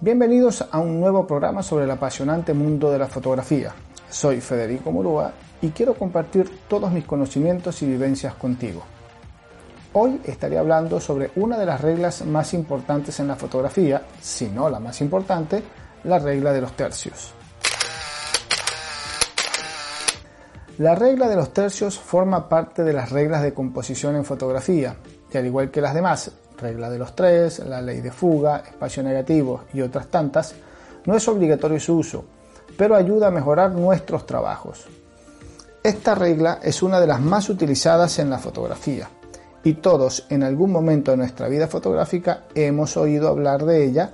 Bienvenidos a un nuevo programa sobre el apasionante mundo de la fotografía. Soy Federico Murúa y quiero compartir todos mis conocimientos y vivencias contigo. Hoy estaré hablando sobre una de las reglas más importantes en la fotografía, si no la más importante, la regla de los tercios. La regla de los tercios forma parte de las reglas de composición en fotografía, y al igual que las demás, regla de los tres, la ley de fuga, espacio negativo y otras tantas, no es obligatorio su uso, pero ayuda a mejorar nuestros trabajos. Esta regla es una de las más utilizadas en la fotografía y todos en algún momento de nuestra vida fotográfica hemos oído hablar de ella,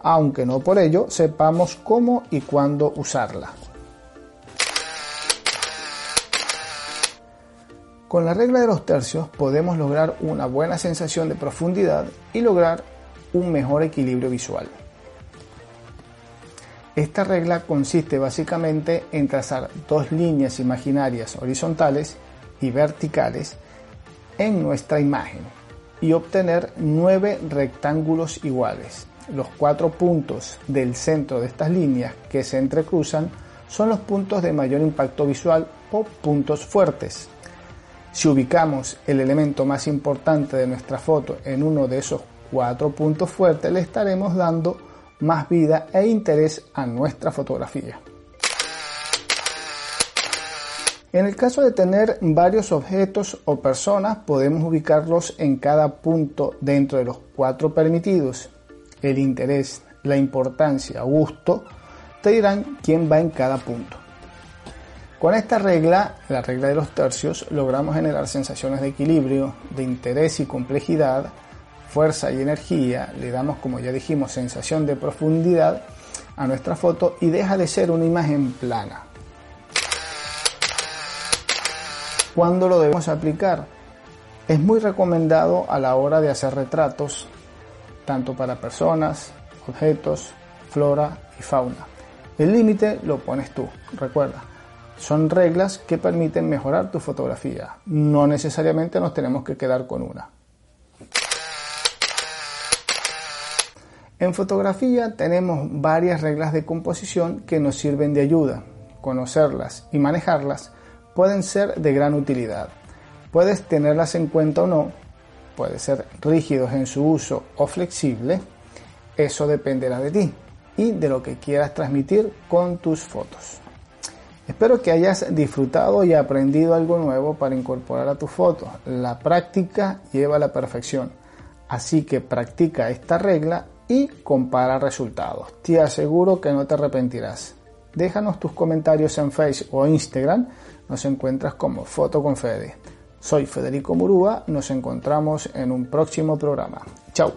aunque no por ello sepamos cómo y cuándo usarla. Con la regla de los tercios podemos lograr una buena sensación de profundidad y lograr un mejor equilibrio visual. Esta regla consiste básicamente en trazar dos líneas imaginarias horizontales y verticales en nuestra imagen y obtener nueve rectángulos iguales. Los cuatro puntos del centro de estas líneas que se entrecruzan son los puntos de mayor impacto visual o puntos fuertes. Si ubicamos el elemento más importante de nuestra foto en uno de esos cuatro puntos fuertes, le estaremos dando más vida e interés a nuestra fotografía. En el caso de tener varios objetos o personas, podemos ubicarlos en cada punto dentro de los cuatro permitidos. El interés, la importancia, gusto, te dirán quién va en cada punto. Con esta regla, la regla de los tercios, logramos generar sensaciones de equilibrio, de interés y complejidad, fuerza y energía, le damos, como ya dijimos, sensación de profundidad a nuestra foto y deja de ser una imagen plana. ¿Cuándo lo debemos aplicar? Es muy recomendado a la hora de hacer retratos, tanto para personas, objetos, flora y fauna. El límite lo pones tú, recuerda. Son reglas que permiten mejorar tu fotografía. No necesariamente nos tenemos que quedar con una. En fotografía tenemos varias reglas de composición que nos sirven de ayuda. Conocerlas y manejarlas pueden ser de gran utilidad. Puedes tenerlas en cuenta o no, puede ser rígidos en su uso o flexible, eso dependerá de ti y de lo que quieras transmitir con tus fotos. Espero que hayas disfrutado y aprendido algo nuevo para incorporar a tu foto. La práctica lleva a la perfección, así que practica esta regla y compara resultados. Te aseguro que no te arrepentirás. Déjanos tus comentarios en Facebook o Instagram, nos encuentras como Foto con Fede. Soy Federico Murúa, nos encontramos en un próximo programa. Chao.